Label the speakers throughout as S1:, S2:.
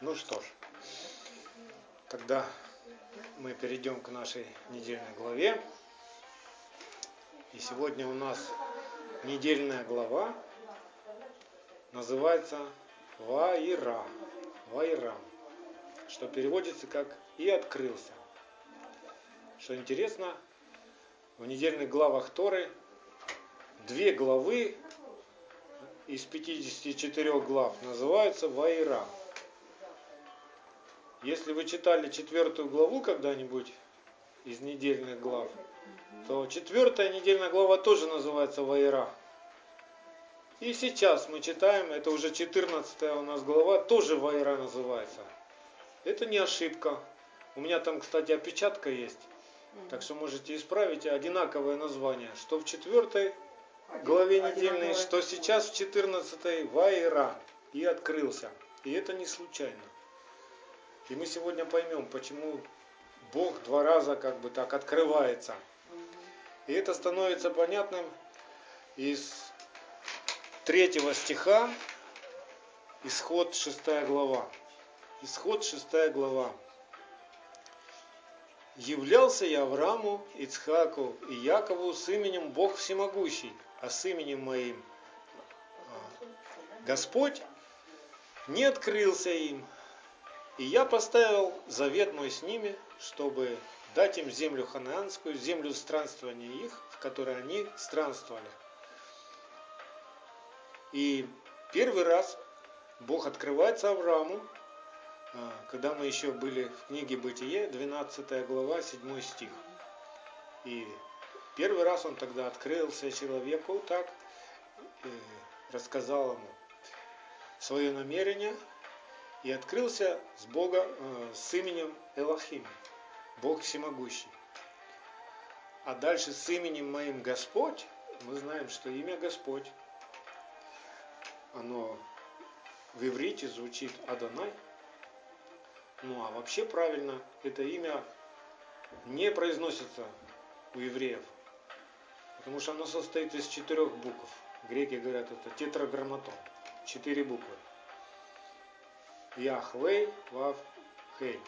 S1: Ну что ж, тогда мы перейдем к нашей недельной главе. И сегодня у нас недельная глава называется Ваира. Ваира. Что переводится как «и открылся». Что интересно, в недельных главах Торы две главы из 54 глав называются Ваира. Если вы читали четвертую главу когда-нибудь из недельных глав, то четвертая недельная глава тоже называется Ваира. И сейчас мы читаем, это уже 14 у нас глава, тоже Ваира называется. Это не ошибка. У меня там, кстати, опечатка есть. Так что можете исправить одинаковое название, что в четвертой главе недельной, что сейчас в 14 Вайра и открылся. И это не случайно. И мы сегодня поймем, почему Бог два раза как бы так открывается. И это становится понятным из третьего стиха, исход шестая глава. Исход шестая глава. Являлся я Аврааму, Ицхаку и Якову с именем Бог Всемогущий, а с именем моим а, Господь не открылся им. И я поставил завет мой с ними, чтобы дать им землю ханаанскую, землю странствования их, в которой они странствовали. И первый раз Бог открывается Аврааму, а, когда мы еще были в книге Бытие, 12 глава, 7 стих. И Первый раз он тогда открылся человеку так, и рассказал ему свое намерение и открылся с Бога, э, с именем Элохим, Бог всемогущий. А дальше с именем моим Господь, мы знаем, что имя Господь, оно в иврите звучит Адонай, ну а вообще правильно, это имя не произносится у евреев – Потому что оно состоит из четырех букв. Греки говорят, это тетраграмматон. Четыре буквы. Яхвей, Вав, Хей.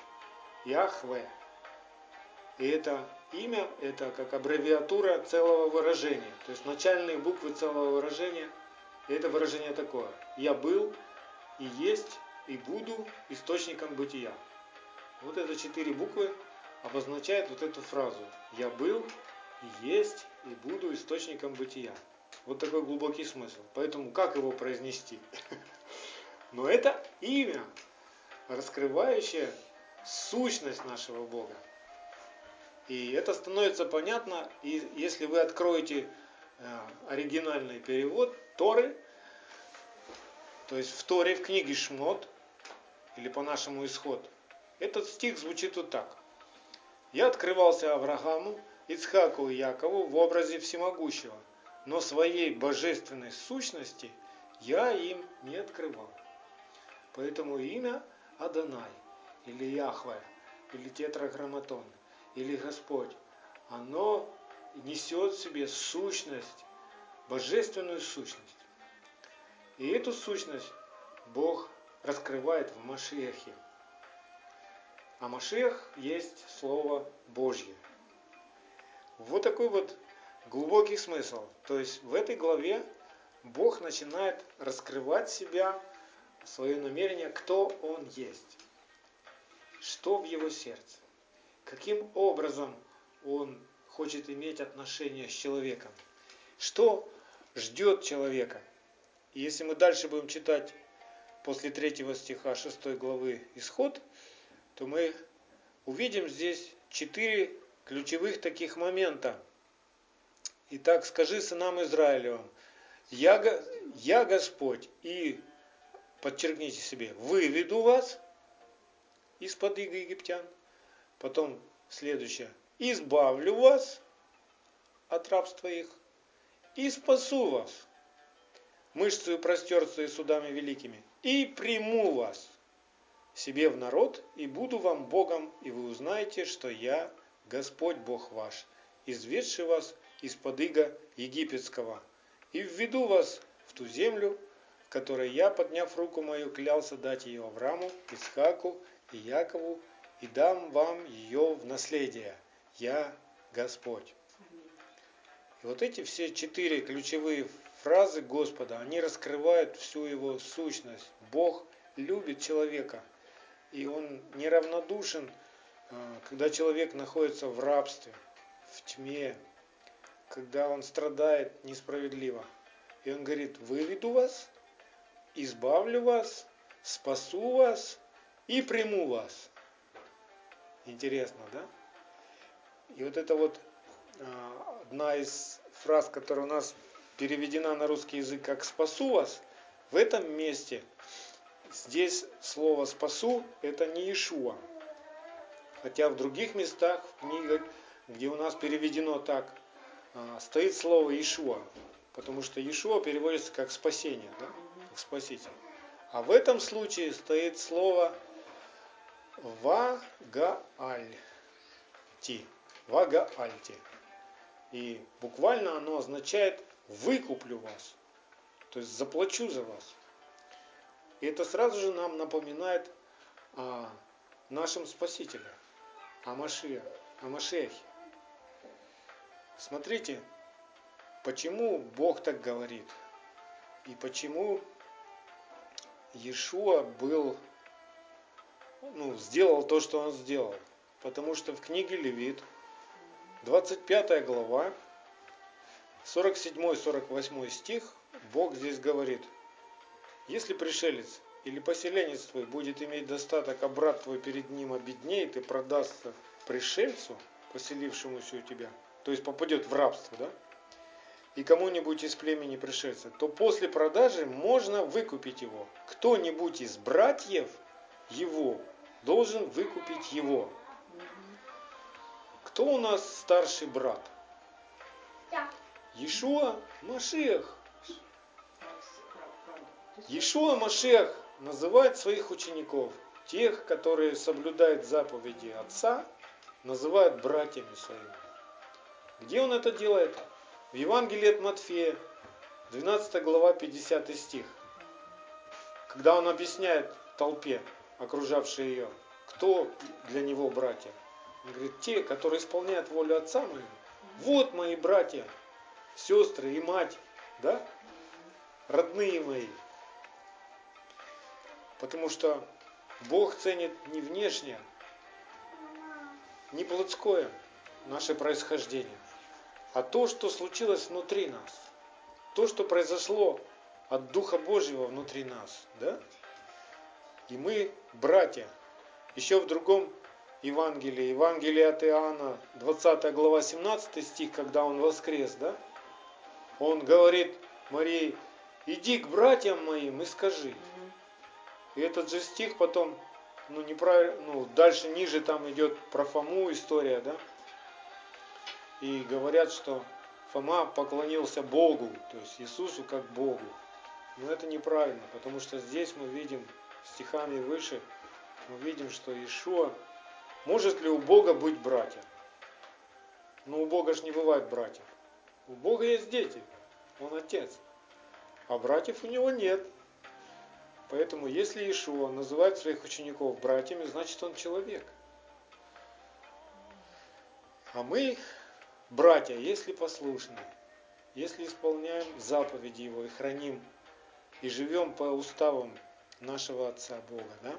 S1: Яхве. И это имя, это как аббревиатура целого выражения. То есть начальные буквы целого выражения. И это выражение такое. Я был и есть и буду источником бытия. Вот это четыре буквы обозначают вот эту фразу. Я был и есть и буду источником бытия. Вот такой глубокий смысл. Поэтому как его произнести? Но это имя, раскрывающее сущность нашего Бога. И это становится понятно, и если вы откроете э, оригинальный перевод Торы, то есть в Торе, в книге Шмот, или по-нашему Исход, этот стих звучит вот так. Я открывался Аврааму, Ицхаку и Якову в образе всемогущего, но своей божественной сущности я им не открывал. Поэтому имя Адонай, или Яхве, или Тетраграмматон, или Господь, оно несет в себе сущность, божественную сущность. И эту сущность Бог раскрывает в Машехе. А Машех есть Слово Божье. Вот такой вот глубокий смысл. То есть в этой главе Бог начинает раскрывать себя, свое намерение, кто Он есть, что в Его сердце, каким образом Он хочет иметь отношения с человеком, что ждет человека. И если мы дальше будем читать после третьего стиха 6 главы Исход, то мы увидим здесь четыре ключевых таких момента. Итак, скажи сынам Израилевым, я, я Господь, и подчеркните себе, выведу вас из-под иго египтян. Потом следующее, избавлю вас от рабства их и спасу вас мышцею простерцею судами великими и приму вас себе в народ и буду вам Богом, и вы узнаете, что я Господь Бог ваш, изведший вас из-под иго египетского, и введу вас в ту землю, которой я, подняв руку мою, клялся дать ее Аврааму, Исхаку и Якову, и дам вам ее в наследие. Я Господь. И вот эти все четыре ключевые фразы Господа, они раскрывают всю его сущность. Бог любит человека, и он неравнодушен, а, когда человек находится в рабстве, в тьме, когда он страдает несправедливо. И он говорит, выведу вас, избавлю вас, спасу вас и приму вас. Интересно, да? И вот это вот а, одна из фраз, которая у нас переведена на русский язык как «спасу вас», в этом месте здесь слово «спасу» это не Ишуа. Хотя в других местах, в книгах, где у нас переведено так, а, стоит слово Ишуа, потому что Ишуа переводится как спасение, да? Как спаситель. А в этом случае стоит слово Вагаальти. Вагаальти. И буквально оно означает выкуплю вас, то есть заплачу за вас. И это сразу же нам напоминает о нашем Спасителе, о Машиах, о Машехе. Смотрите, почему Бог так говорит, и почему Иешуа был, ну, сделал то, что он сделал. Потому что в книге Левит, 25 глава, 47-48 стих, Бог здесь говорит, если пришелец или поселенец твой будет иметь достаток, а брат твой перед ним обеднеет и продастся пришельцу, поселившемуся у тебя, то есть попадет в рабство, да, и кому-нибудь из племени пришельца, то после продажи можно выкупить его. Кто-нибудь из братьев его должен выкупить его. Кто у нас старший брат? Иешуа Машех. Иешуа Машех называет своих учеников, тех, которые соблюдают заповеди Отца, называют братьями своими. Где он это делает? В Евангелии от Матфея, 12 глава, 50 стих. Когда он объясняет толпе, окружавшей ее, кто для него братья. Он говорит, те, которые исполняют волю Отца моего. Вот мои братья, сестры и мать, да? Родные мои. Потому что Бог ценит не внешнее, не плотское наше происхождение, а то, что случилось внутри нас. То, что произошло от Духа Божьего внутри нас. Да? И мы братья. Еще в другом Евангелии, Евангелие от Иоанна, 20 глава, 17 стих, когда он воскрес, да? Он говорит Марии, иди к братьям моим и скажи. И этот же стих потом, ну, неправильно, ну, дальше ниже там идет про Фому история, да? И говорят, что Фома поклонился Богу, то есть Иисусу как Богу. Но это неправильно, потому что здесь мы видим, стихами выше, мы видим, что Иешуа, может ли у Бога быть братья? Но у Бога же не бывает братьев. У Бога есть дети, Он Отец, а братьев у Него нет. Поэтому если Иешуа называет своих учеников братьями, значит Он человек. А мы, братья, если послушны, если исполняем заповеди Его и храним, и живем по уставам нашего Отца Бога, да?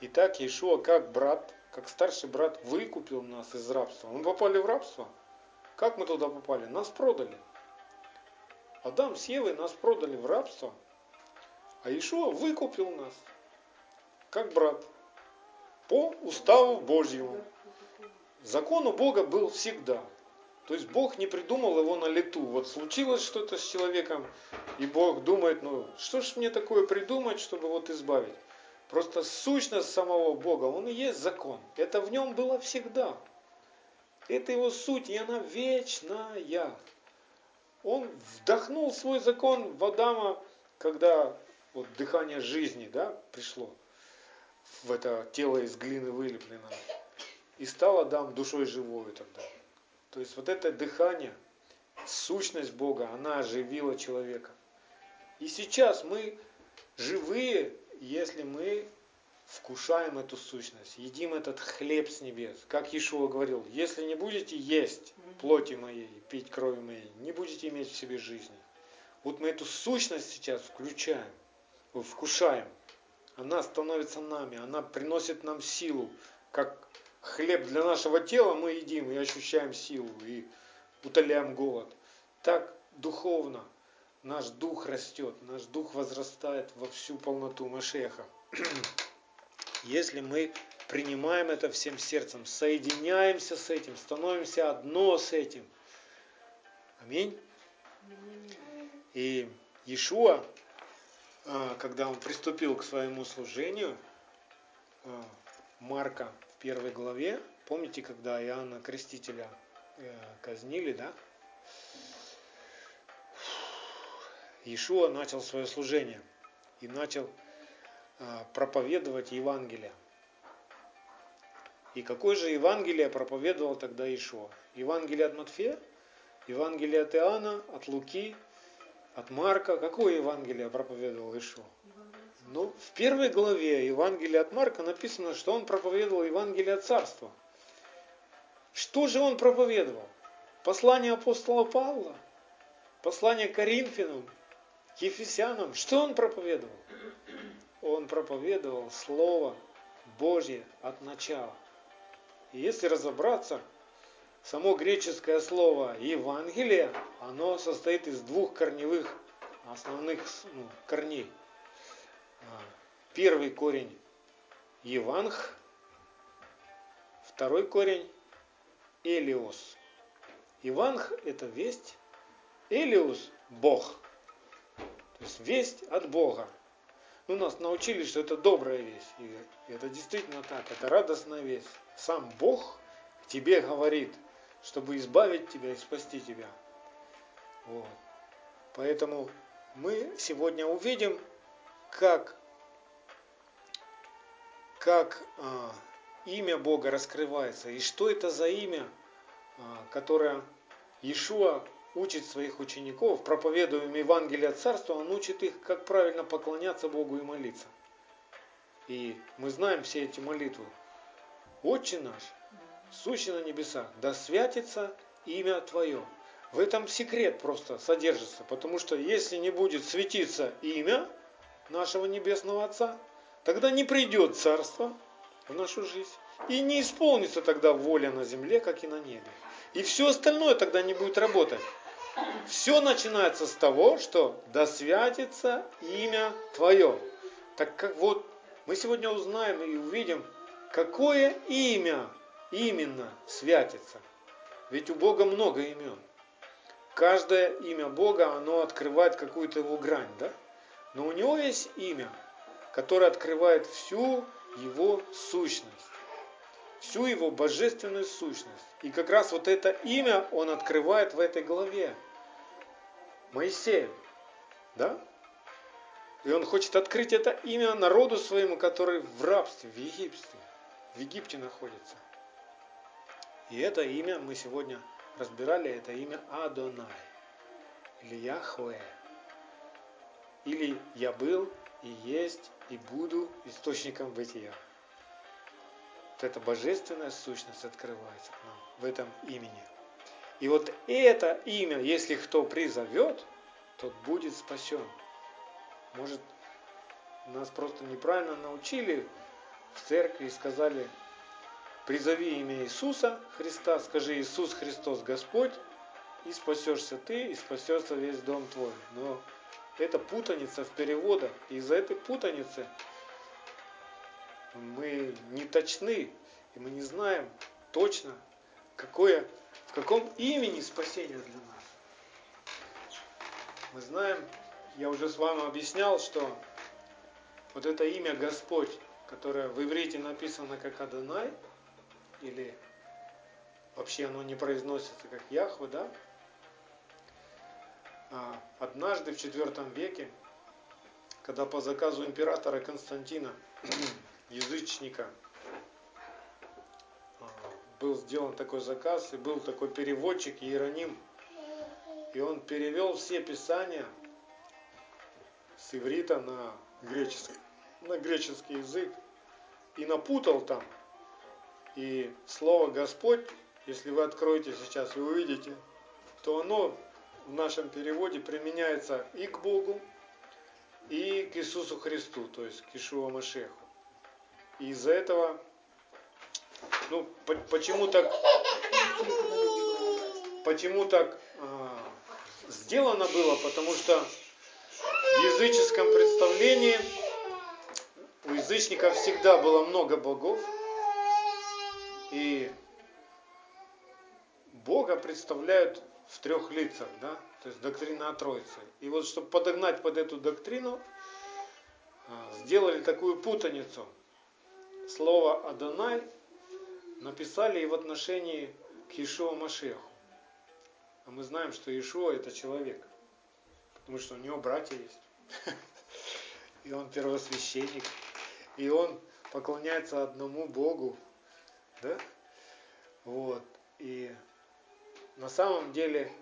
S1: Итак, Иешуа как брат, как старший брат выкупил нас из рабства. Мы попали в рабство – как мы туда попали? Нас продали. Адам с Евой нас продали в рабство, а Ишуа выкупил нас, как брат, по уставу Божьему. Закон у Бога был всегда. То есть Бог не придумал его на лету. Вот случилось что-то с человеком, и Бог думает, ну что ж мне такое придумать, чтобы вот избавить. Просто сущность самого Бога, он и есть закон. Это в нем было всегда. Это его суть, и она вечная. Он вдохнул свой закон в Адама, когда вот дыхание жизни да, пришло в это тело из глины вылеплено. И стал Адам душой живой тогда. То есть вот это дыхание, сущность Бога, она оживила человека. И сейчас мы живые, если мы вкушаем эту сущность, едим этот хлеб с небес. Как Иешуа говорил, если не будете есть плоти моей, пить крови моей, не будете иметь в себе жизни. Вот мы эту сущность сейчас включаем, вкушаем. Она становится нами, она приносит нам силу. Как хлеб для нашего тела мы едим и ощущаем силу, и утоляем голод. Так духовно наш дух растет, наш дух возрастает во всю полноту Машеха. Если мы принимаем это всем сердцем, соединяемся с этим, становимся одно с этим. Аминь. И Иешуа, а, когда он приступил к своему служению, а, Марка первой главе, помните, когда Иоанна Крестителя э, казнили, да? Иешуа начал свое служение и начал а, проповедовать Евангелие. И какое же Евангелие проповедовал тогда Иешуа? Евангелие от Матфея, Евангелие от Иоанна, от Луки, от Марка. Какое Евангелие проповедовал Иешуа? Ну, в первой главе Евангелия от Марка написано, что он проповедовал Евангелие Царства. Что же он проповедовал? Послание апостола Павла? Послание Коринфянам? Ефесянам? Что он проповедовал? Он проповедовал Слово Божье от начала. И если разобраться, само греческое слово Евангелие, оно состоит из двух корневых основных ну, корней. Первый корень Еванг, второй корень Элиос. Еванг – это весть, Элиус – Бог. То есть весть от Бога. Ну, нас научили, что это добрая весть. И это действительно так, это радостная весть. Сам Бог тебе говорит, чтобы избавить тебя и спасти тебя. Вот. Поэтому мы сегодня увидим, как, как а, имя Бога раскрывается и что это за имя, а, которое Иешуа учит своих учеников, проповедуя им Евангелие Царства, он учит их, как правильно поклоняться Богу и молиться. И мы знаем все эти молитвы. Отче наш, сущий на небесах, да святится имя Твое. В этом секрет просто содержится, потому что если не будет светиться имя нашего Небесного Отца, тогда не придет Царство в нашу жизнь. И не исполнится тогда воля на земле, как и на небе. И все остальное тогда не будет работать. Все начинается с того, что да святится имя Твое. Так как вот мы сегодня узнаем и увидим, какое имя именно святится. Ведь у Бога много имен. Каждое имя Бога, оно открывает какую-то его грань, да? Но у него есть имя, которое открывает всю его сущность, всю его божественную сущность. И как раз вот это имя он открывает в этой главе. Моисею. Да? И он хочет открыть это имя народу своему, который в рабстве, в Египте, в Египте находится. И это имя мы сегодня разбирали, это имя Адонай, или Яхве. Или я был, и есть, и буду источником бытия. Вот эта божественная сущность открывается к нам в этом имени. И вот это имя, если кто призовет, тот будет спасен. Может, нас просто неправильно научили в церкви и сказали, призови имя Иисуса Христа, скажи Иисус Христос Господь, и спасешься ты, и спасется весь дом твой. Но это путаница в переводах. И из-за этой путаницы мы не точны, и мы не знаем точно, какое, в каком имени спасение для нас. Мы знаем, я уже с вами объяснял, что вот это имя Господь, которое в иврите написано как Адонай, или вообще оно не произносится как Яхве, да? А однажды в IV веке, когда по заказу императора Константина, язычника, а, был сделан такой заказ, и был такой переводчик Иероним, и он перевел все писания с иврита на греческий, на греческий язык и напутал там. И слово Господь, если вы откроете сейчас и увидите, то оно в нашем переводе применяется и к Богу, и к Иисусу Христу, то есть к Ишуа Машеху. И из-за этого, ну, почему так, почему так э, сделано было? Потому что в языческом представлении у язычников всегда было много богов, и Бога представляют в трех лицах, да, то есть доктрина о Троице. И вот чтобы подогнать под эту доктрину, а, сделали такую путаницу. Слово Адонай написали и в отношении к Ишуа Машеху. А мы знаем, что Ишуа это человек, потому что у него братья есть. И он первосвященник, и он поклоняется одному Богу. Да? Вот. И на самом деле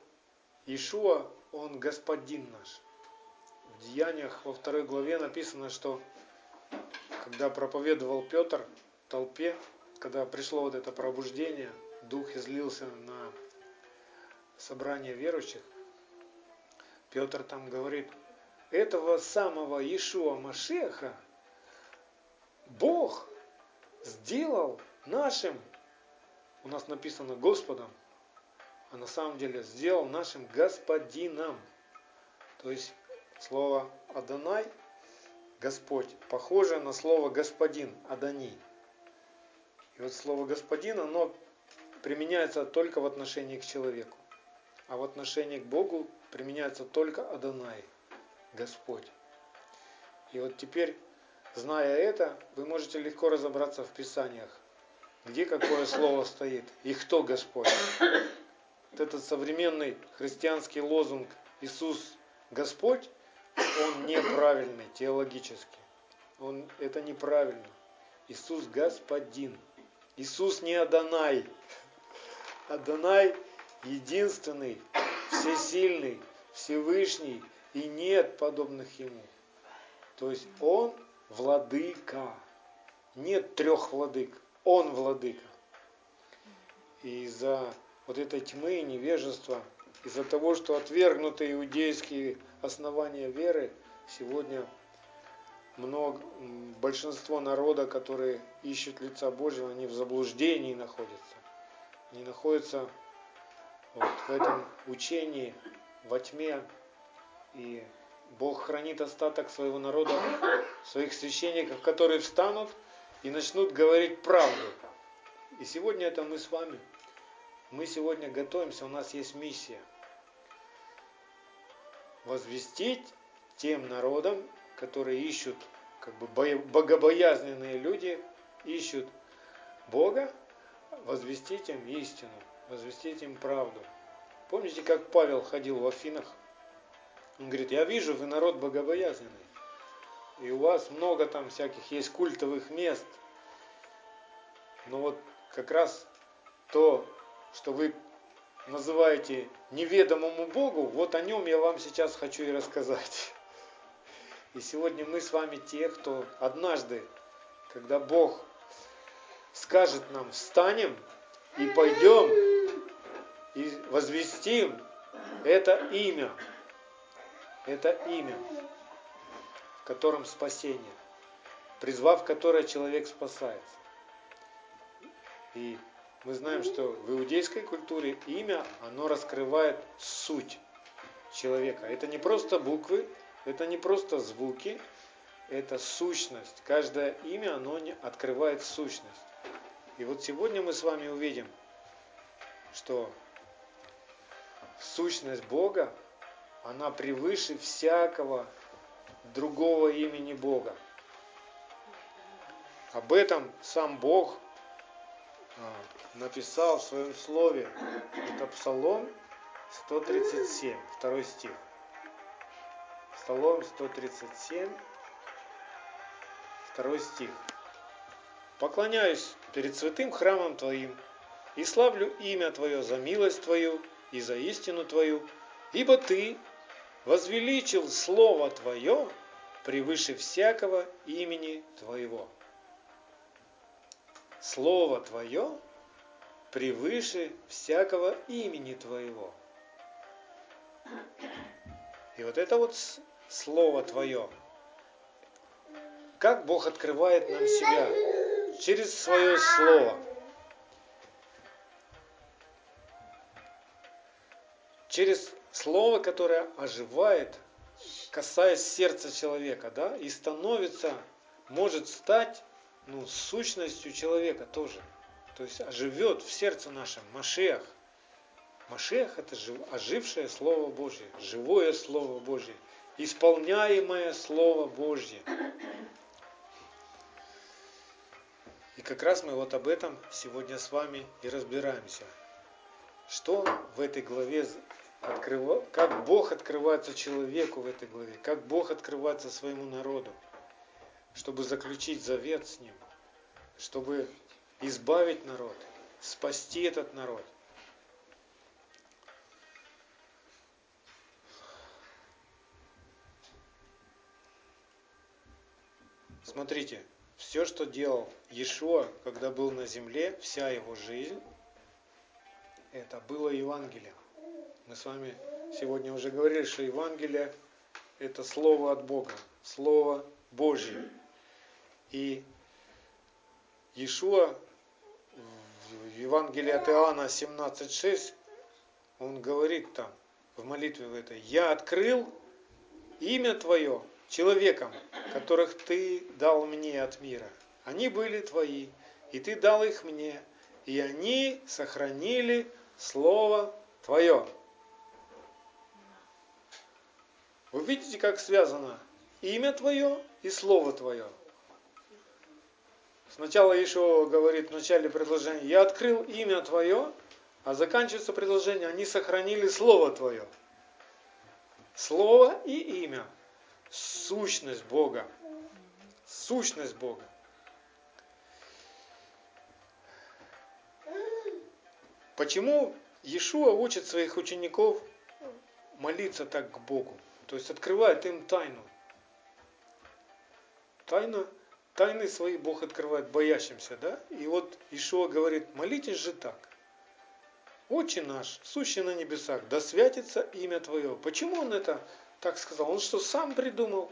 S1: Ишуа, он господин наш. В Деяниях во второй главе написано, что когда проповедовал Петр толпе, когда пришло вот это пробуждение, Дух излился на собрание верующих, Петр там говорит, этого самого Ишуа Машеха Бог сделал нашим, у нас написано Господом, а на самом деле сделал нашим господином. То есть слово Адонай, Господь, похоже на слово господин, Адони. И вот слово господин, оно применяется только в отношении к человеку. А в отношении к Богу применяется только Адонай, Господь. И вот теперь, зная это, вы можете легко разобраться в Писаниях, где какое слово стоит и кто Господь вот этот современный христианский лозунг «Иисус Господь», он неправильный теологически. Он, это неправильно. Иисус Господин. Иисус не Адонай. Адонай единственный, всесильный, Всевышний, и нет подобных Ему. То есть Он владыка. Нет трех владык. Он владыка. И за вот этой тьмы и невежества, из-за того, что отвергнуты иудейские основания веры, сегодня много, большинство народа, которые ищут лица Божьего, они в заблуждении находятся. Они находятся вот в этом учении, во тьме. И Бог хранит остаток своего народа, своих священников, которые встанут и начнут говорить правду. И сегодня это мы с вами – мы сегодня готовимся, у нас есть миссия. Возвестить тем народам, которые ищут, как бы богобоязненные люди, ищут Бога, возвестить им истину, возвестить им правду. Помните, как Павел ходил в Афинах? Он говорит, я вижу, вы народ богобоязненный. И у вас много там всяких есть культовых мест. Но вот как раз то, что вы называете неведомому Богу, вот о нем я вам сейчас хочу и рассказать. И сегодня мы с вами те, кто однажды, когда Бог скажет нам, встанем и пойдем и возвестим это имя, это имя, в котором спасение, призвав которое человек спасается. И мы знаем, что в иудейской культуре имя, оно раскрывает суть человека. Это не просто буквы, это не просто звуки, это сущность. Каждое имя, оно открывает сущность. И вот сегодня мы с вами увидим, что сущность Бога, она превыше всякого другого имени Бога. Об этом сам Бог написал в своем слове. Это Псалом 137, второй стих. Псалом 137, второй стих. Поклоняюсь перед святым храмом Твоим и славлю имя Твое за милость Твою и за истину Твою, ибо Ты возвеличил Слово Твое превыше всякого имени Твоего. Слово Твое превыше всякого имени Твоего. И вот это вот Слово Твое, как Бог открывает нам себя через свое Слово. Через Слово, которое оживает, касаясь сердца человека, да, и становится, может стать ну, сущностью человека тоже. То есть оживет в сердце нашем Машех. Машех это ожившее Слово Божье, живое Слово Божье, исполняемое Слово Божье. И как раз мы вот об этом сегодня с вами и разбираемся. Что в этой главе открыва... как Бог открывается человеку в этой главе, как Бог открывается своему народу, чтобы заключить завет с ним, чтобы избавить народ, спасти этот народ. Смотрите, все, что делал Иешуа, когда был на земле, вся его жизнь, это было Евангелие. Мы с вами сегодня уже говорили, что Евангелие – это Слово от Бога, Слово Божье. И Иешуа в Евангелии от Иоанна 17.6, он говорит там, в молитве в этой, «Я открыл имя Твое человекам, которых Ты дал мне от мира. Они были Твои, и Ты дал их мне, и они сохранили Слово Твое». Вы видите, как связано имя Твое и Слово Твое. Сначала еще говорит в начале предложения, я открыл имя Твое, а заканчивается предложение, они сохранили Слово Твое. Слово и имя. Сущность Бога. Сущность Бога. Почему Иешуа учит своих учеников молиться так к Богу? То есть открывает им тайну. Тайна, тайны свои Бог открывает боящимся, да? И вот Ишуа говорит, молитесь же так. Отче наш, сущий на небесах, да святится имя Твое. Почему он это так сказал? Он что, сам придумал?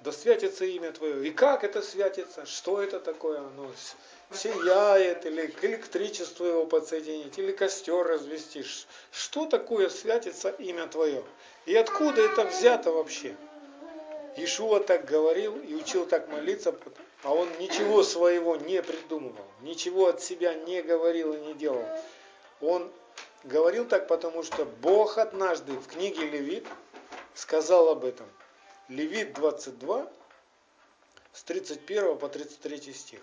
S1: Да святится имя Твое. И как это святится? Что это такое? Оно сияет, или к электричеству его подсоединить, или костер развести. Что такое святится имя Твое? И откуда это взято вообще? Ишуа так говорил и учил так молиться, а он ничего своего не придумывал, ничего от себя не говорил и не делал. Он говорил так, потому что Бог однажды в книге Левит сказал об этом. Левит 22, с 31 по 33 стих.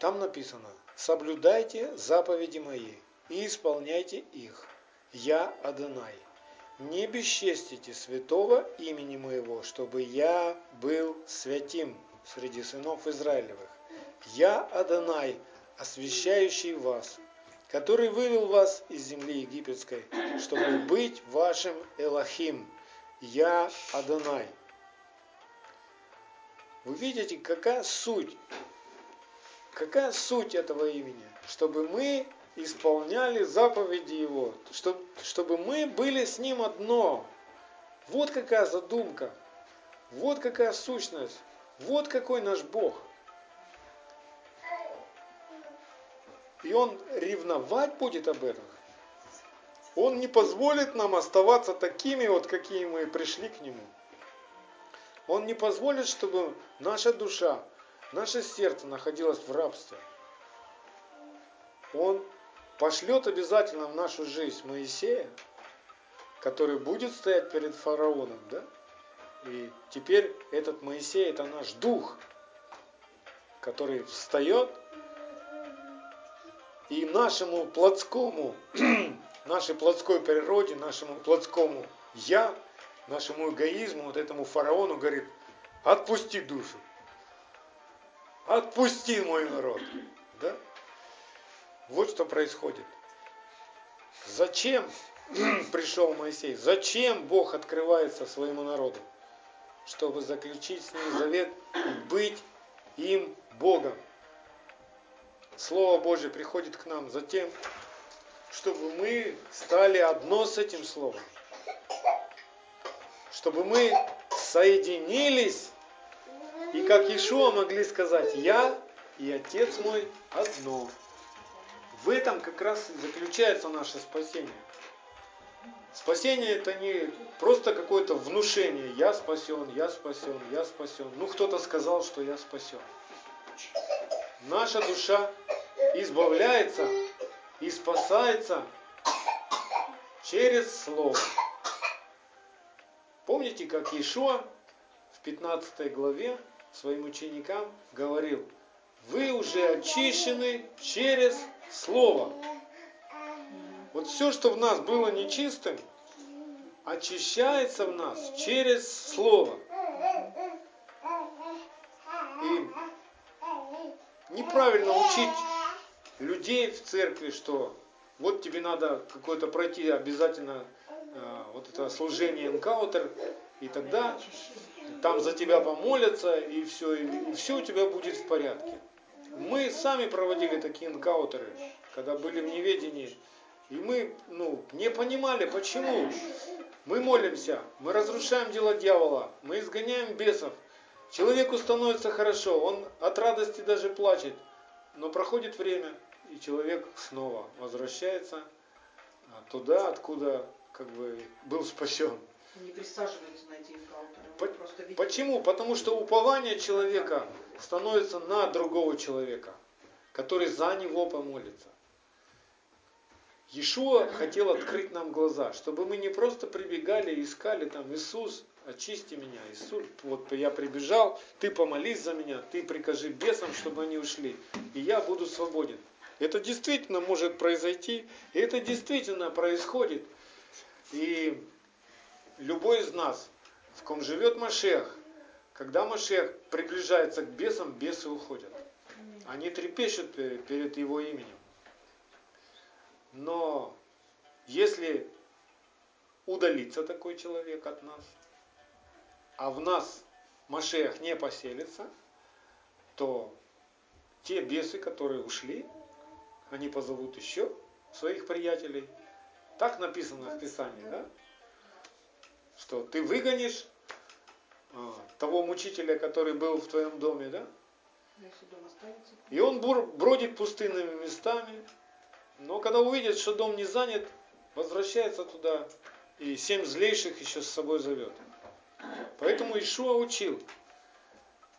S1: Там написано, соблюдайте заповеди мои и исполняйте их. Я Адонай не бесчестите святого имени моего, чтобы я был святим среди сынов Израилевых. Я Адонай, освящающий вас, который вывел вас из земли египетской, чтобы быть вашим Элохим. Я Адонай. Вы видите, какая суть? Какая суть этого имени? Чтобы мы исполняли заповеди Его, чтобы, чтобы мы были с Ним одно. Вот какая задумка, вот какая сущность, вот какой наш Бог. И Он ревновать будет об этом. Он не позволит нам оставаться такими, вот какие мы пришли к Нему. Он не позволит, чтобы наша душа, наше сердце находилось в рабстве. Он пошлет обязательно в нашу жизнь Моисея, который будет стоять перед фараоном, да? И теперь этот Моисей это наш дух, который встает и нашему плотскому, нашей плотской природе, нашему плотскому я, нашему эгоизму, вот этому фараону говорит, отпусти душу, отпусти мой народ, да? Вот что происходит. Зачем пришел Моисей? Зачем Бог открывается своему народу? чтобы заключить с ним завет быть им Богом. Слово Божье приходит к нам затем, чтобы мы стали одно с этим Словом. Чтобы мы соединились и как Иешуа могли сказать, я и Отец мой одно. В этом как раз и заключается наше спасение. Спасение это не просто какое-то внушение. Я спасен, я спасен, я спасен. Ну кто-то сказал, что я спасен. Наша душа избавляется и спасается через Слово. Помните, как Иешуа в 15 главе своим ученикам говорил, вы уже очищены через Слово. Вот все, что в нас было нечистым, очищается в нас через Слово. И неправильно учить людей в церкви, что вот тебе надо какое-то пройти обязательно э, вот это служение энкаутер, и тогда там за тебя помолятся, и все, и, и все у тебя будет в порядке. Мы сами проводили такие энкаутеры, когда были в неведении, и мы ну, не понимали, почему. Мы молимся, мы разрушаем дела дьявола, мы изгоняем бесов. Человеку становится хорошо, он от радости даже плачет. Но проходит время, и человек снова возвращается а, туда, откуда как бы был спасен.
S2: Не присаживается на эти энкаунтеры.
S1: По- почему? Потому что упование человека становится на другого человека, который за него помолится. Иешуа хотел открыть нам глаза, чтобы мы не просто прибегали и искали там Иисус, очисти меня, Иисус, вот я прибежал, ты помолись за меня, ты прикажи бесам, чтобы они ушли, и я буду свободен. Это действительно может произойти, и это действительно происходит. И любой из нас, в ком живет Машех, когда Машех приближается к бесам, бесы уходят. Они трепещут перед его именем. Но если удалится такой человек от нас, а в нас Машех не поселится, то те бесы, которые ушли, они позовут еще своих приятелей. Так написано в Писании, да? Что ты выгонишь а, того мучителя, который был в твоем доме, да? И он бродит пустынными местами, но когда увидит, что дом не занят, возвращается туда и семь злейших еще с собой зовет. Поэтому Ишуа учил,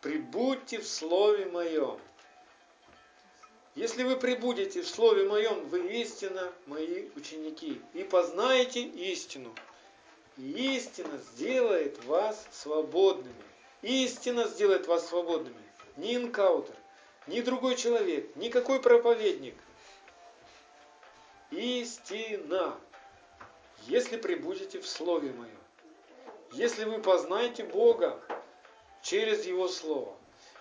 S1: прибудьте в Слове Моем. Если вы прибудете в Слове Моем, вы истинно мои ученики и познаете истину. Истина сделает вас свободными. Истина сделает вас свободными. Ни инкаутер, ни другой человек, никакой проповедник – истина, если прибудете в Слове Моем. Если вы познаете Бога через Его Слово.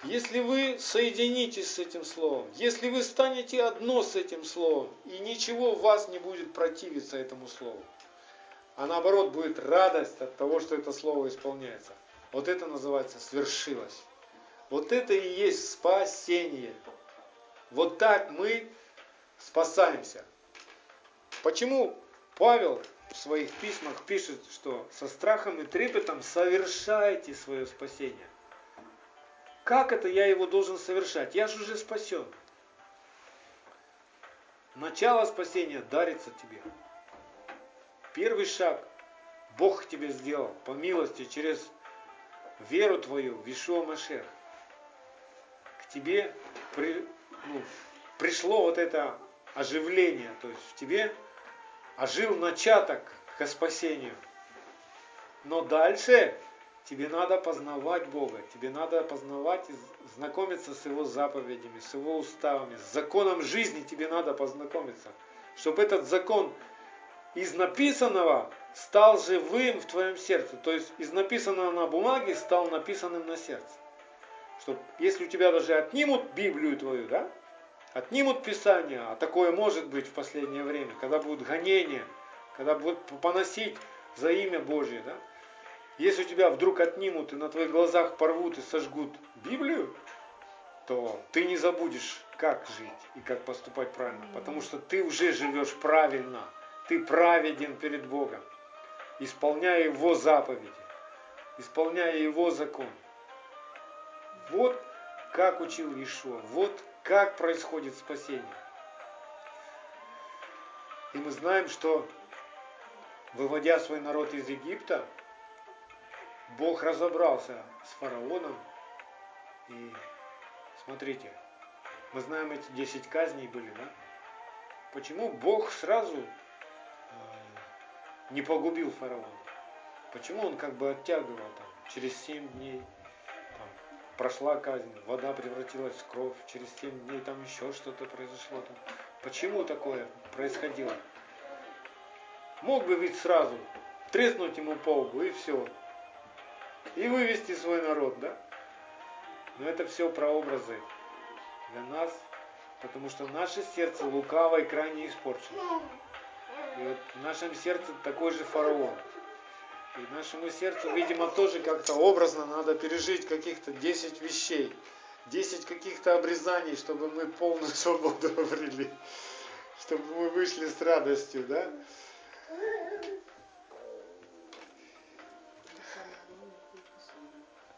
S1: Если вы соединитесь с этим Словом, если вы станете одно с этим Словом, и ничего в вас не будет противиться этому Слову, а наоборот будет радость от того, что это Слово исполняется. Вот это называется свершилось. Вот это и есть спасение. Вот так мы спасаемся. Почему Павел в своих письмах пишет, что со страхом и трепетом совершайте свое спасение? Как это я его должен совершать? Я же уже спасен. Начало спасения дарится тебе. Первый шаг Бог тебе сделал по милости через веру твою в Ишуа Машех. К тебе при, ну, пришло вот это оживление, то есть в тебе ожил начаток к спасению. Но дальше тебе надо познавать Бога, тебе надо познавать и знакомиться с Его заповедями, с Его уставами, с законом жизни тебе надо познакомиться, чтобы этот закон из написанного стал живым в твоем сердце. То есть из написанного на бумаге стал написанным на сердце. Чтобы если у тебя даже отнимут Библию твою, да, отнимут Писание, а такое может быть в последнее время, когда будут гонения, когда будут поносить за имя Божье, да, Если у тебя вдруг отнимут и на твоих глазах порвут и сожгут Библию, то ты не забудешь, как жить и как поступать правильно, потому что ты уже живешь правильно, ты праведен перед Богом, исполняя Его заповеди, исполняя Его закон. Вот как учил Иешуа, вот как происходит спасение. И мы знаем, что выводя свой народ из Египта, Бог разобрался с фараоном. И смотрите, мы знаем эти 10 казней были, да? Почему Бог сразу не погубил фараона? Почему он как бы оттягивал там через 7 дней, там, прошла казнь, вода превратилась в кровь, через 7 дней там еще что-то произошло. Там. Почему такое происходило? Мог бы ведь сразу треснуть ему по лбу и все. И вывести свой народ, да? Но это все прообразы для нас, потому что наше сердце лукаво и крайне испорчено. И вот в нашем сердце такой же фараон. И нашему сердцу, видимо, тоже как-то образно надо пережить каких-то 10 вещей, 10 каких-то обрезаний, чтобы мы полную свободу обрели, чтобы мы вышли с радостью, да?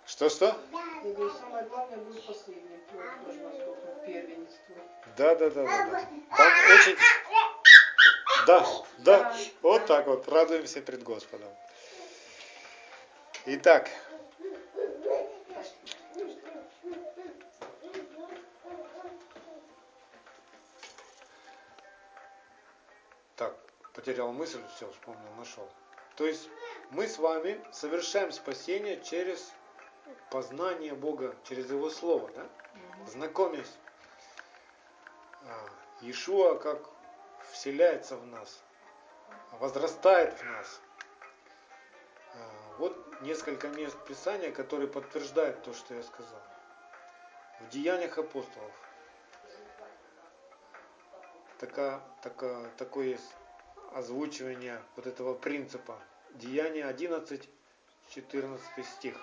S1: Что-что?
S2: Самое главное будет первенство.
S1: Да, да, да, да, да. Там очень... Да, да, вот так вот, радуемся пред Господом. Итак, так, потерял мысль, все, вспомнил, нашел. То есть мы с вами совершаем спасение через познание Бога, через Его Слово, да? знакомясь. А, Иешуа как вселяется в нас, возрастает в нас. А, вот несколько мест Писания, которые подтверждают то, что я сказал. В Деяниях апостолов такая, такая, такое есть озвучивание вот этого принципа. Деяние 11, 14 стих.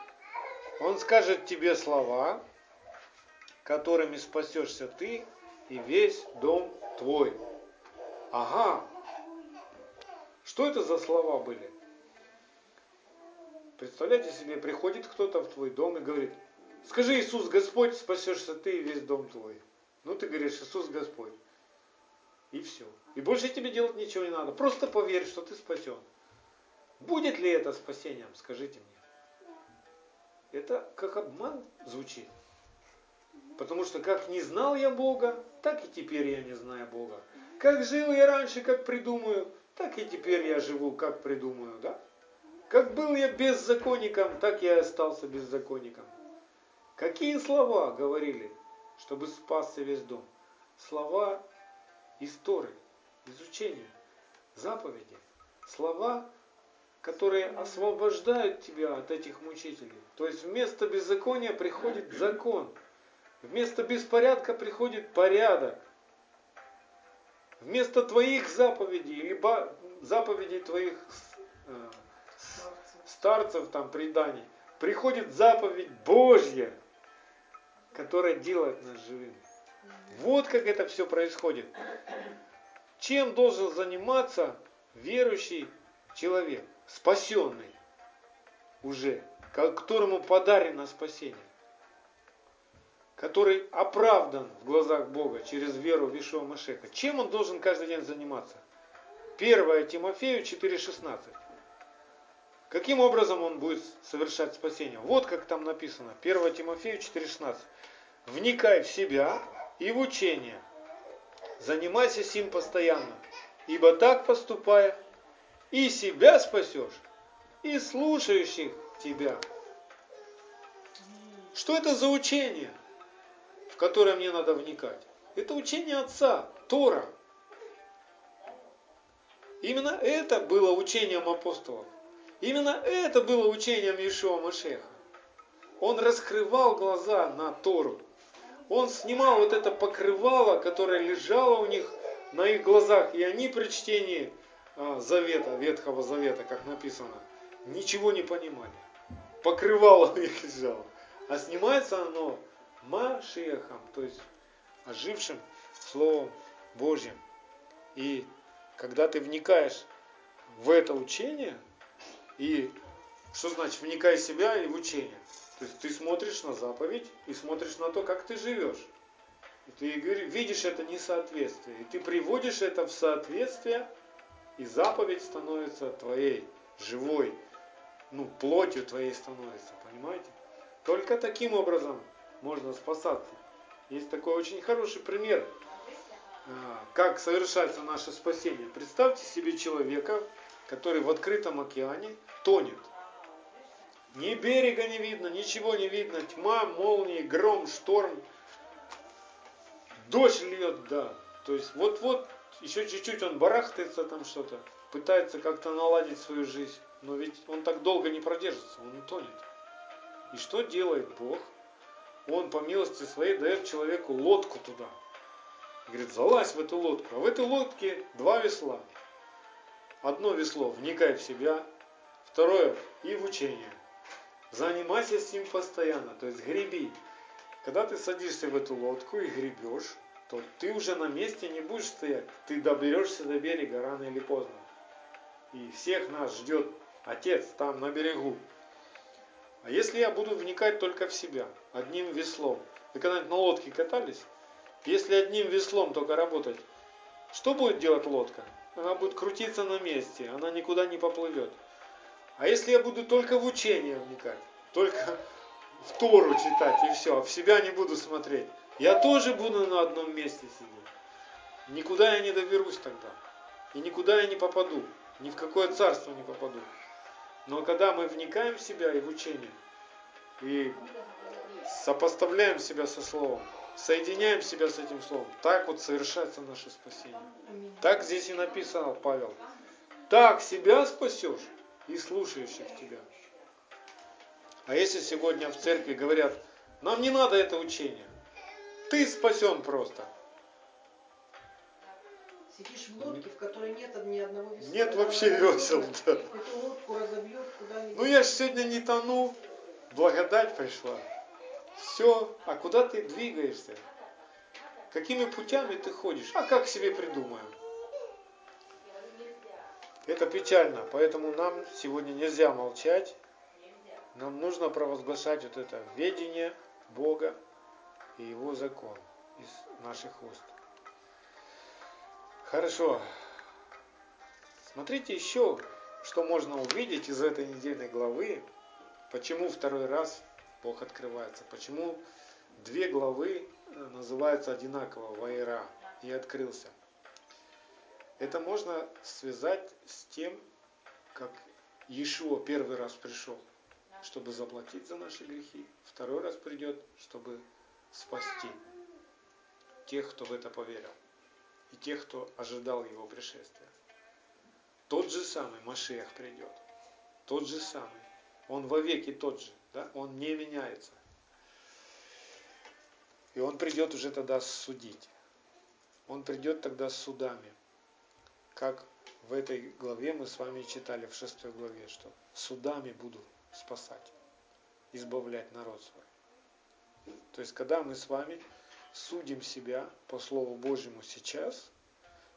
S1: Он скажет тебе слова, которыми спасешься ты и весь дом твой. Ага. Что это за слова были? Представляете себе, приходит кто-то в твой дом и говорит, скажи Иисус Господь, спасешься ты и весь дом твой. Ну ты говоришь, Иисус Господь. И все. И больше тебе делать ничего не надо. Просто поверь, что ты спасен. Будет ли это спасением, скажите мне. Это как обман звучит. Потому что как не знал я Бога, так и теперь я не знаю Бога. Как жил я раньше, как придумаю, так и теперь я живу, как придумаю, да? Как был я беззаконником, так я и остался беззаконником. Какие слова говорили, чтобы спасся весь дом? Слова истории, изучения, заповеди. Слова которые освобождают тебя от этих мучителей. То есть вместо беззакония приходит закон. Вместо беспорядка приходит порядок. Вместо твоих заповедей, либо заповедей твоих э, старцев, там, преданий, приходит заповедь Божья, которая делает нас живыми. Вот как это все происходит. Чем должен заниматься верующий человек? спасенный уже, которому подарено спасение, который оправдан в глазах Бога через веру в Ишуа Машеха, чем он должен каждый день заниматься? 1 Тимофею 4,16. Каким образом он будет совершать спасение? Вот как там написано. 1 Тимофею 4,16. Вникай в себя и в учение. Занимайся сим постоянно. Ибо так поступая, и себя спасешь, и слушающих тебя. Что это за учение, которое мне надо вникать? Это учение Отца, Тора. Именно это было учением апостолов. Именно это было учением Иешуа Машеха. Он раскрывал глаза на Тору. Он снимал вот это покрывало, которое лежало у них на их глазах. И они при чтении а, Завета, Ветхого Завета, как написано, ничего не понимали. покрывало их лежало. А снимается оно Машиахом, то есть ожившим Словом Божьим. И когда ты вникаешь в это учение, и что значит вникай в себя и в учение? То есть ты смотришь на заповедь и смотришь на то, как ты живешь. И ты видишь это несоответствие. И ты приводишь это в соответствие, и заповедь становится твоей живой, ну, плотью твоей становится, понимаете? Только таким образом можно спасаться. Есть такой очень хороший пример, а, как совершается наше спасение. Представьте себе человека, который в открытом океане тонет. Ни берега не видно, ничего не видно, тьма, молнии, гром, шторм, дождь льет, да. То есть вот-вот, еще чуть-чуть он барахтается там что-то, пытается как-то наладить свою жизнь. Но ведь он так долго не продержится, он утонет. И что делает Бог? Он по милости своей дает человеку лодку туда. Говорит, залазь в эту лодку. А в этой лодке два весла. Одно весло вникай в себя, второе и в учение. Занимайся с ним постоянно, то есть греби. Когда ты садишься в эту лодку и гребешь, то ты уже на месте не будешь стоять. Ты доберешься до берега рано или поздно. И всех нас ждет Отец там на берегу. А если я буду вникать только в себя, одним веслом? Вы когда-нибудь на лодке катались? Если одним веслом только работать, что будет делать лодка? Она будет крутиться на месте, она никуда не поплывет. А если я буду только в учение вникать, только в Тору читать и все, а в себя не буду смотреть, я тоже буду на одном месте сидеть. Никуда я не доберусь тогда. И никуда я не попаду. Ни в какое царство не попаду. Но когда мы вникаем в себя и в учение, и сопоставляем себя со Словом, соединяем себя с этим Словом, так вот совершается наше спасение. Так здесь и написано, Павел. Так себя спасешь и слушающих тебя. А если сегодня в церкви говорят, нам не надо это учение, ты спасен просто.
S2: Сидишь в лодке, в которой нет ни одного весла.
S1: Нет вообще весел, да.
S2: Эту лодку разобьет куда-нибудь.
S1: Ну я же сегодня не тону, благодать пришла. Все, а куда ты двигаешься? Какими путями ты ходишь? А как себе придумаем? Это печально, поэтому нам сегодня нельзя молчать. Нам нужно провозглашать вот это ведение Бога и Его закон из наших уст. Хорошо. Смотрите еще, что можно увидеть из этой недельной главы, почему второй раз Бог открывается, почему две главы э, называются одинаково Вайра и открылся. Это можно связать с тем, как Иешуа первый раз пришел, чтобы заплатить за наши грехи, второй раз придет, чтобы спасти тех, кто в это поверил и тех, кто ожидал его пришествия. Тот же самый Машех придет. Тот же самый. Он вовеки тот же. Да? Он не меняется. И он придет уже тогда судить. Он придет тогда с судами. Как в этой главе мы с вами читали, в шестой главе, что судами буду спасать, избавлять народ свой. То есть, когда мы с вами судим себя по Слову Божьему сейчас,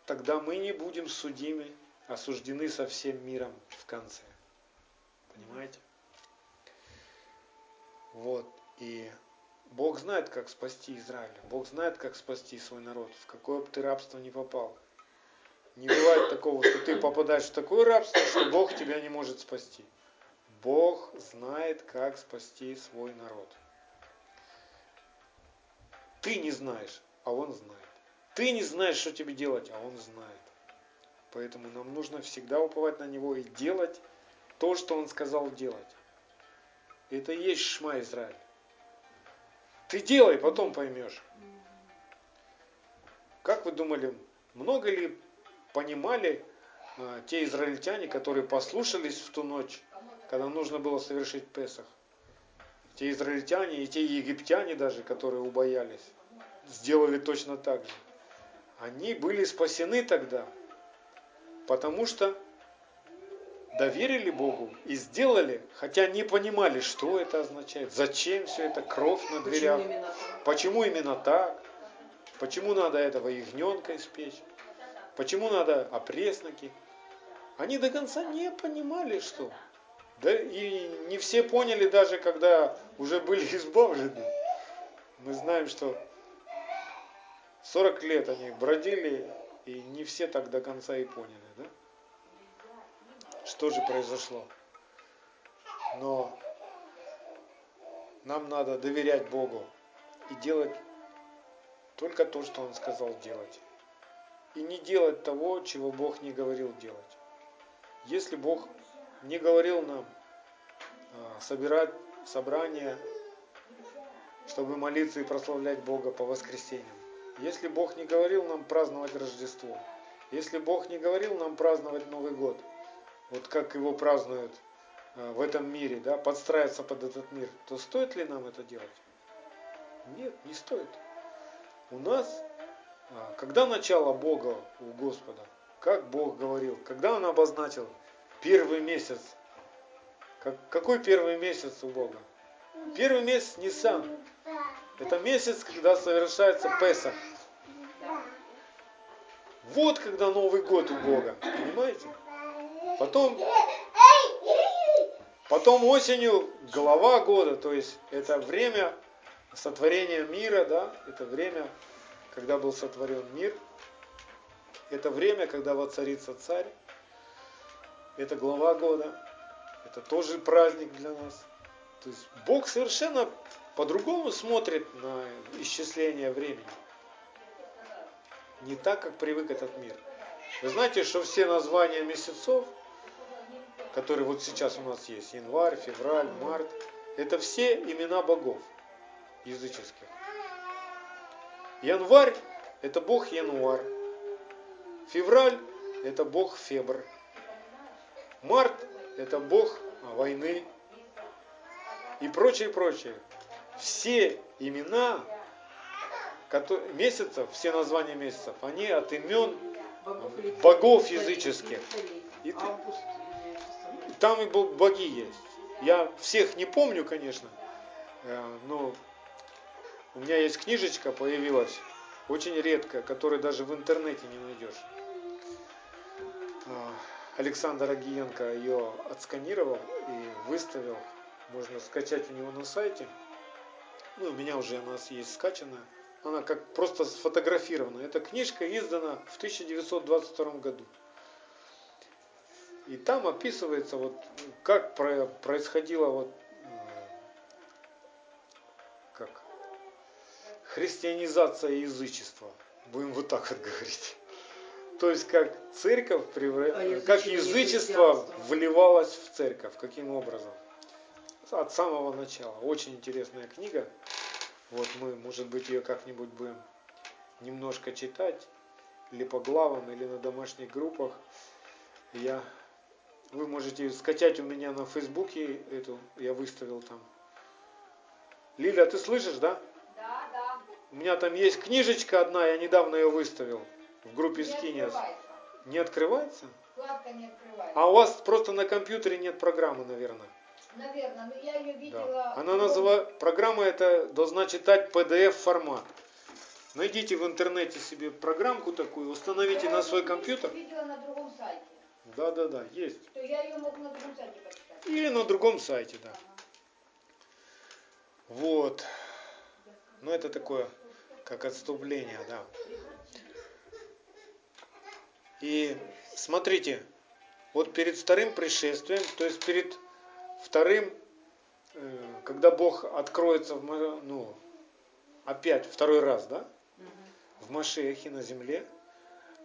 S1: тогда мы не будем судимы, осуждены со всем миром в конце. Понимаете? Вот. И Бог знает, как спасти Израиль. Бог знает, как спасти свой народ. В какое бы ты рабство не попал. Не бывает такого, что ты попадаешь в такое рабство, что Бог тебя не может спасти. Бог знает, как спасти свой народ. Ты не знаешь, а Он знает. Ты не знаешь, что тебе делать, а Он знает. Поэтому нам нужно всегда уповать на Него и делать то, что Он сказал делать. Это и есть Шма Израиль. Ты делай, потом поймешь. Как вы думали, много ли понимали а, те израильтяне, которые послушались в ту ночь, когда нужно было совершить Песах? Те израильтяне и те египтяне даже, которые убоялись сделали точно так же. Они были спасены тогда, потому что доверили Богу и сделали, хотя не понимали, что это означает, зачем все это, кровь на дверях,
S2: Почему именно так?
S1: почему именно так, почему надо этого ягненка испечь, почему надо опресноки. Они до конца не понимали, что. Да и не все поняли даже, когда уже были избавлены. Мы знаем, что 40 лет они бродили, и не все так до конца и поняли, да? Что же произошло? Но нам надо доверять Богу и делать только то, что Он сказал делать. И не делать того, чего Бог не говорил делать. Если Бог не говорил нам а, собирать собрания, чтобы молиться и прославлять Бога по воскресеньям, если Бог не говорил нам праздновать Рождество, если Бог не говорил нам праздновать Новый год, вот как его празднуют э, в этом мире, да, подстраиваться под этот мир, то стоит ли нам это делать? Нет, не стоит. У нас, а, когда начало Бога у Господа, как Бог говорил, когда Он обозначил первый месяц, как, какой первый месяц у Бога? Первый месяц Нисан. Это месяц, когда совершается Песах. Вот когда Новый год у Бога, понимаете? Потом, потом осенью глава года, то есть это время сотворения мира, да, это время, когда был сотворен мир, это время, когда воцарится царь, это глава года, это тоже праздник для нас. То есть Бог совершенно по-другому смотрит на исчисление времени. Не так, как привык этот мир. Вы знаете, что все названия месяцев, которые вот сейчас у нас есть, январь, февраль, март, это все имена богов языческих. Январь – это бог Януар. Февраль – это бог Фебр. Март – это бог войны. И прочее, прочее. Все имена месяцев, все названия месяцев, они от имен
S2: Богов,
S1: языческих.
S2: И.
S1: Там и бо- боги есть. Я всех не помню, конечно, э, но у меня есть книжечка, появилась, очень редко, которую даже в интернете не найдешь. Александр Агиенко ее отсканировал и выставил. Можно скачать у него на сайте. Ну, у меня уже она есть скачанная. Она как просто сфотографирована. Эта книжка издана в 1922 году. И там описывается, вот, как про- происходило вот, э, как, христианизация язычества. Будем вот так вот говорить. То есть, как церковь, превра-
S2: А язычество
S1: как язычество вливалось в церковь. Каким образом? От самого начала. Очень интересная книга. Вот мы, может быть, ее как-нибудь будем немножко читать. Или по главам, или на домашних группах. Я вы можете скачать у меня на Фейсбуке эту, я выставил там. Лиля, ты слышишь, да?
S3: Да, да.
S1: У меня там есть книжечка одна, я недавно ее выставил в группе
S3: Не.
S1: Не открывается?
S3: Вкладка не открывается.
S1: А у вас просто на компьютере нет программы, наверное.
S3: Наверное, но я ее
S1: Да.
S3: видела.
S1: Она называет, программа эта должна читать PDF формат. Найдите в интернете себе программку такую, установите
S3: Я
S1: на свой компьютер.
S3: видела на другом сайте.
S1: Да, да, да, есть.
S3: То я ее могу на другом сайте почитать.
S1: Или на другом сайте, да. Вот. Ну, это такое, как отступление, да. И смотрите, вот перед вторым пришествием, то есть перед вторым, э, когда Бог откроется, в, ну, опять второй раз, да, в Машехе на земле,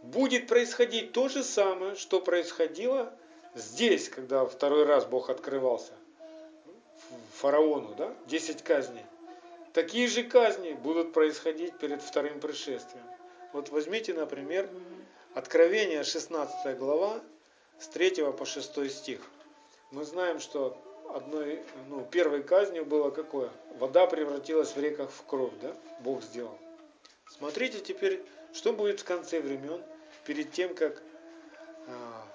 S1: будет происходить то же самое, что происходило здесь, когда второй раз Бог открывался фараону, да, 10 казней. Такие же казни будут происходить перед вторым пришествием. Вот возьмите, например, Откровение 16 глава с 3 по 6 стих. Мы знаем, что одной, ну, первой казнью было какое? Вода превратилась в реках в кровь, да? Бог сделал. Смотрите теперь, что будет в конце времен, перед тем, как а,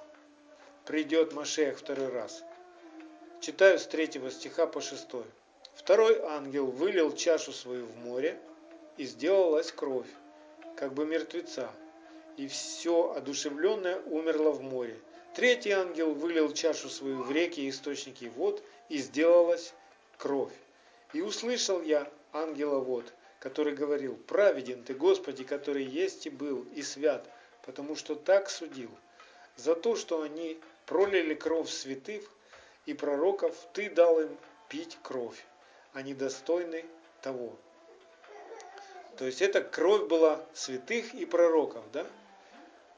S1: придет Машех второй раз. Читаю с третьего стиха по шестой. Второй ангел вылил чашу свою в море, и сделалась кровь, как бы мертвеца, и все одушевленное умерло в море. Третий ангел вылил чашу свою в реки и источники вод, и сделалась кровь. И услышал я ангела вод, который говорил, «Праведен ты, Господи, который есть и был, и свят, потому что так судил. За то, что они пролили кровь святых и пророков, ты дал им пить кровь, они достойны того». То есть это кровь была святых и пророков, да?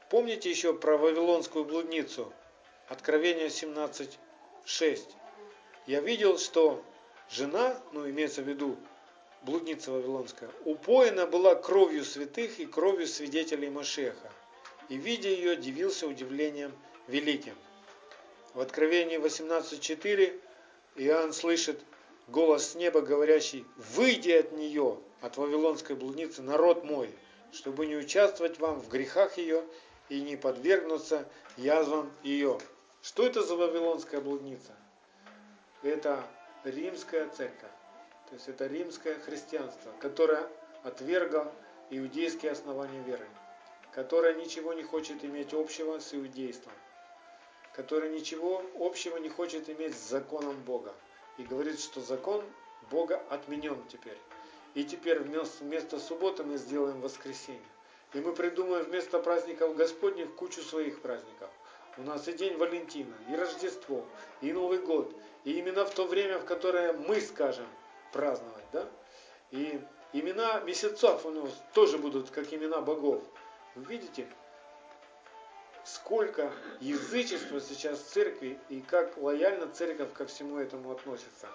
S1: Помните еще про Вавилонскую блудницу? Откровение 17.6. Я видел, что жена, ну имеется в виду блудница Вавилонская, упоена была кровью святых и кровью свидетелей Машеха. И видя ее, дивился удивлением великим. В Откровении 18.4 Иоанн слышит голос с неба, говорящий, «Выйди от нее, от вавилонской блудницы, народ мой, чтобы не участвовать вам в грехах ее и не подвергнуться язвам ее». Что это за вавилонская блудница? Это римская церковь. То есть это римское христианство, которое отвергло иудейские основания веры, которое ничего не хочет иметь общего с иудейством, которое ничего общего не хочет иметь с законом Бога и говорит, что закон Бога отменен теперь. И теперь вместо, вместо субботы мы сделаем воскресенье. И мы придумаем вместо праздников Господних кучу своих праздников. У нас и День Валентина, и Рождество, и Новый год. И именно в то время, в которое мы скажем праздновать. Да? И имена месяцев у нас тоже будут как имена богов. Вы видите, сколько язычества сейчас в церкви и как лояльно церковь ко всему этому относится.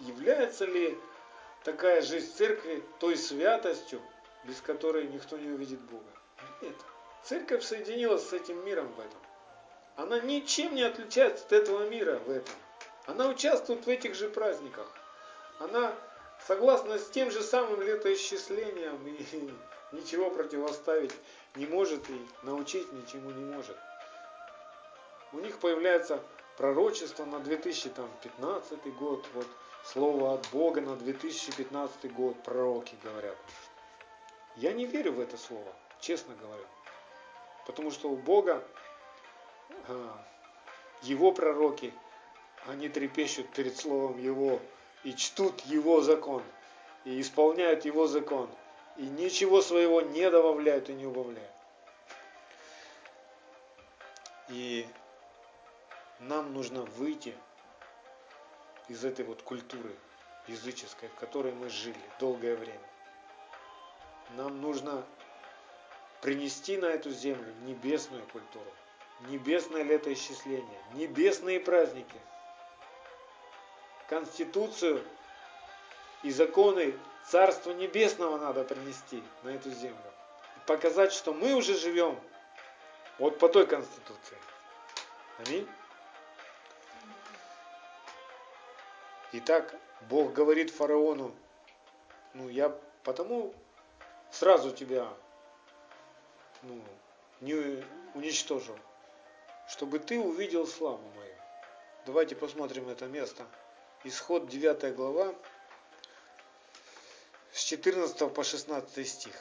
S1: Является ли такая жизнь церкви той святостью, без которой никто не увидит Бога? Нет. Церковь соединилась с этим миром в этом. Она ничем не отличается от этого мира в этом. Она участвует в этих же праздниках. Она согласна с тем же самым летоисчислением и ничего противоставить не может и научить ничему не может. У них появляется пророчество на 2015 год, вот слово от Бога на 2015 год, пророки говорят. Я не верю в это слово, честно говорю. Потому что у Бога а, его пророки, они трепещут перед словом Его и чтут Его закон, и исполняют Его закон, и ничего своего не добавляют и не убавляют. И нам нужно выйти из этой вот культуры языческой, в которой мы жили долгое время. Нам нужно принести на эту землю небесную культуру, небесное летоисчисление, небесные праздники, конституцию и законы Царства Небесного надо принести на эту землю. И показать, что мы уже живем вот по той конституции. Аминь. Итак, Бог говорит фараону, ну я потому сразу тебя ну, не уничтожил, чтобы ты увидел славу мою. Давайте посмотрим это место. Исход 9 глава, с 14 по 16 стих.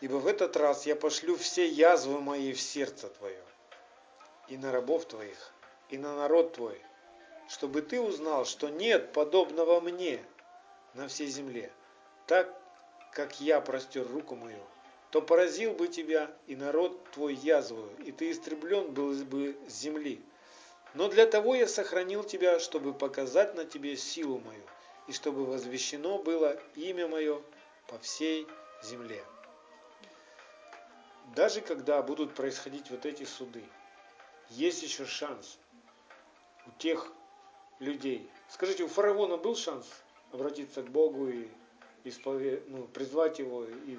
S1: Ибо в этот раз я пошлю все язвы мои в сердце твое, и на рабов твоих, и на народ твой, чтобы ты узнал, что нет подобного мне на всей земле, так как я простер руку мою, то поразил бы тебя и народ твой язвою, и ты истреблен был бы с земли. Но для того я сохранил тебя, чтобы показать на тебе силу мою, и чтобы возвещено было имя мое по всей земле. Даже когда будут происходить вот эти суды, есть еще шанс у тех людей. Скажите, у фараона был шанс обратиться к Богу и исповед... ну, призвать его и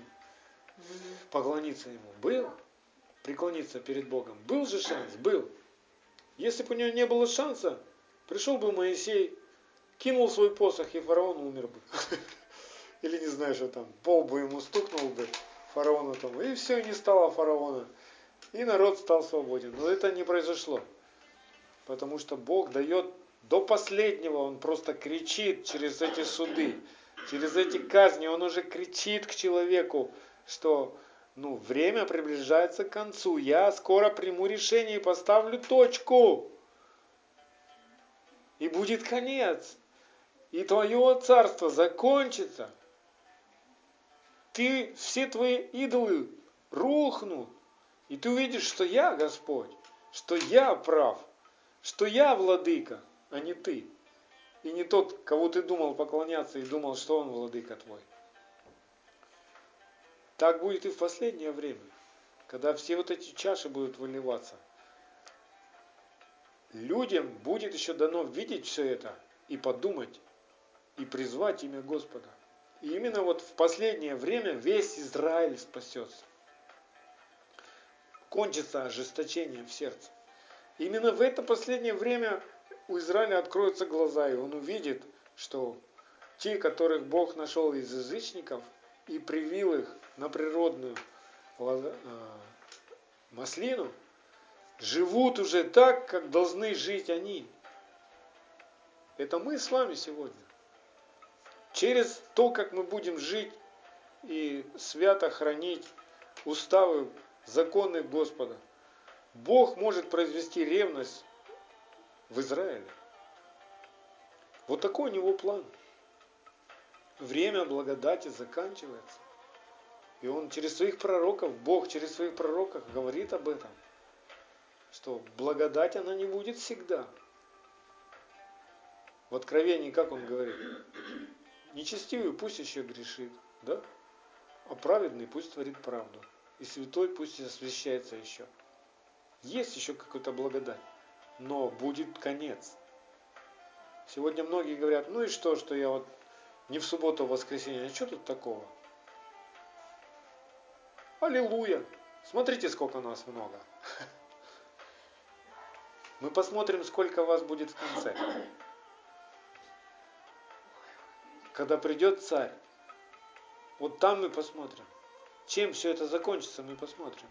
S1: поклониться ему? Был? Преклониться перед Богом? Был же шанс? Был. Если бы у него не было шанса, пришел бы Моисей кинул свой посох, и фараон умер бы. Или не знаю, что там, пол бы ему стукнул бы фараону там, и все, не стало фараона. И народ стал свободен. Но это не произошло. Потому что Бог дает до последнего, Он просто кричит через эти суды, через эти казни. Он уже кричит к человеку, что ну, время приближается к концу. Я скоро приму решение и поставлю точку. И будет конец. И твое царство закончится. Ты, все твои идолы рухнут. И ты увидишь, что я Господь, что я прав, что я владыка, а не ты. И не тот, кого ты думал поклоняться и думал, что он владыка твой. Так будет и в последнее время, когда все вот эти чаши будут выливаться. Людям будет еще дано видеть все это и подумать, и призвать имя Господа. И именно вот в последнее время весь Израиль спасется. Кончится ожесточение в сердце. Именно в это последнее время у Израиля откроются глаза, и он увидит, что те, которых Бог нашел из язычников и привил их на природную э, маслину, живут уже так, как должны жить они. Это мы с вами сегодня. Через то, как мы будем жить и свято хранить уставы, законы Господа, Бог может произвести ревность в Израиле. Вот такой у него план. Время благодати заканчивается. И он через своих пророков, Бог через своих пророков говорит об этом, что благодать она не будет всегда. В Откровении, как он говорит, нечестивый пусть еще грешит, да? А праведный пусть творит правду. И святой пусть освящается еще. Есть еще какая-то благодать, но будет конец. Сегодня многие говорят, ну и что, что я вот не в субботу, а в воскресенье, а что тут такого? Аллилуйя! Смотрите, сколько нас много. Мы посмотрим, сколько вас будет в конце. Когда придет царь, вот там мы посмотрим. Чем все это закончится, мы посмотрим.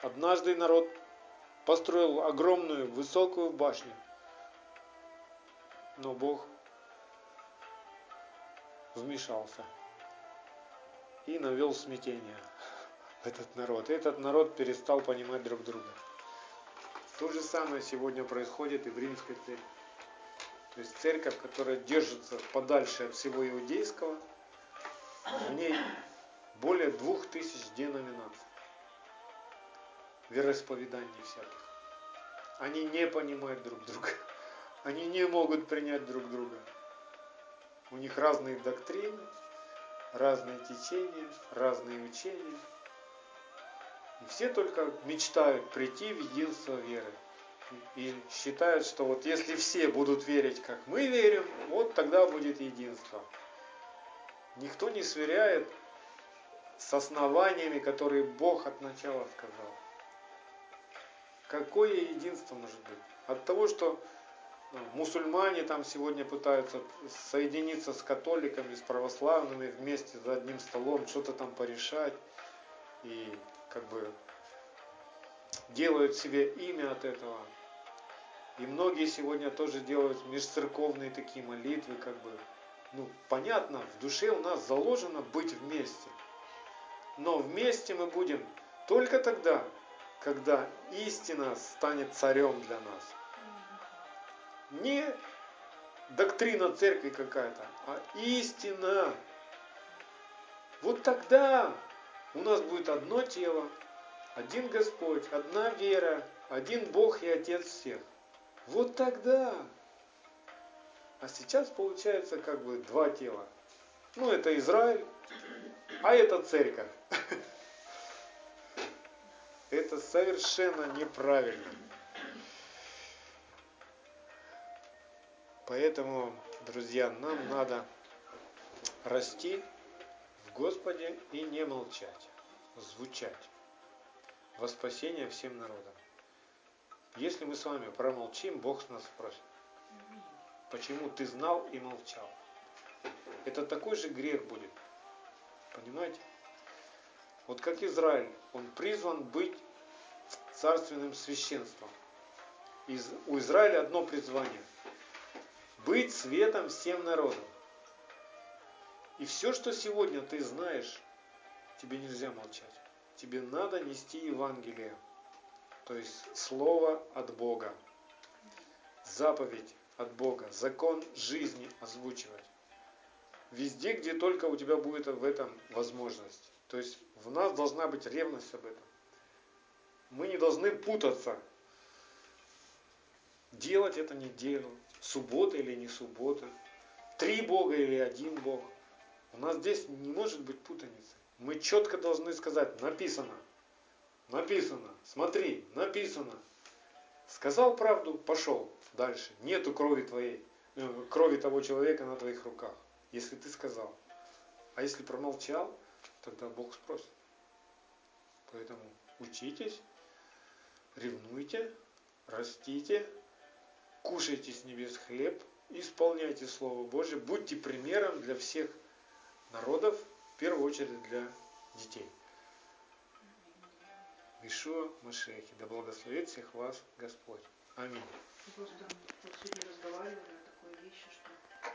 S1: Однажды народ построил огромную высокую башню. Но Бог вмешался и навел смятение в этот народ. И этот народ перестал понимать друг друга. То же самое сегодня происходит и в римской церкви. То есть церковь, которая держится подальше от всего иудейского, в ней более двух тысяч деноминаций, вероисповеданий всяких. Они не понимают друг друга. Они не могут принять друг друга. У них разные доктрины, разные течения, разные учения. И все только мечтают прийти в единство веры. И считают, что вот если все будут верить, как мы верим, вот тогда будет единство. Никто не сверяет с основаниями, которые Бог от начала сказал. Какое единство может быть? От того, что ну, мусульмане там сегодня пытаются соединиться с католиками, с православными вместе за одним столом, что-то там порешать. И как бы делают себе имя от этого. И многие сегодня тоже делают межцерковные такие молитвы, как бы, ну, понятно, в душе у нас заложено быть вместе. Но вместе мы будем только тогда, когда истина станет царем для нас. Не доктрина церкви какая-то, а истина. Вот тогда у нас будет одно тело, один Господь, одна вера, один Бог и Отец всех. Вот тогда. А сейчас получается как бы два тела. Ну, это Израиль, а это церковь. Это совершенно неправильно. Поэтому, друзья, нам надо расти в Господе и не молчать, звучать во спасение всем народам. Если мы с вами промолчим, Бог нас спросит. Почему ты знал и молчал? Это такой же грех будет. Понимаете? Вот как Израиль, он призван быть царственным священством. Из, у Израиля одно призвание – быть светом всем народам. И все, что сегодня ты знаешь, тебе нельзя молчать. Тебе надо нести Евангелие, то есть Слово от Бога, заповедь от Бога, закон жизни озвучивать. Везде, где только у тебя будет в этом возможность. То есть в нас должна быть ревность об этом. Мы не должны путаться. Делать это не делать. Суббота или не суббота. Три Бога или один Бог. У нас здесь не может быть путаницы. Мы четко должны сказать, написано. Написано. Смотри, написано. Сказал правду, пошел дальше. Нету крови твоей, э, крови того человека на твоих руках, если ты сказал. А если промолчал, тогда Бог спросит. Поэтому учитесь, ревнуйте, растите, кушайте с небес хлеб, исполняйте Слово Божье, будьте примером для всех народов, в первую очередь для детей. Ишуа Машехи, да благословит всех вас Господь. Аминь.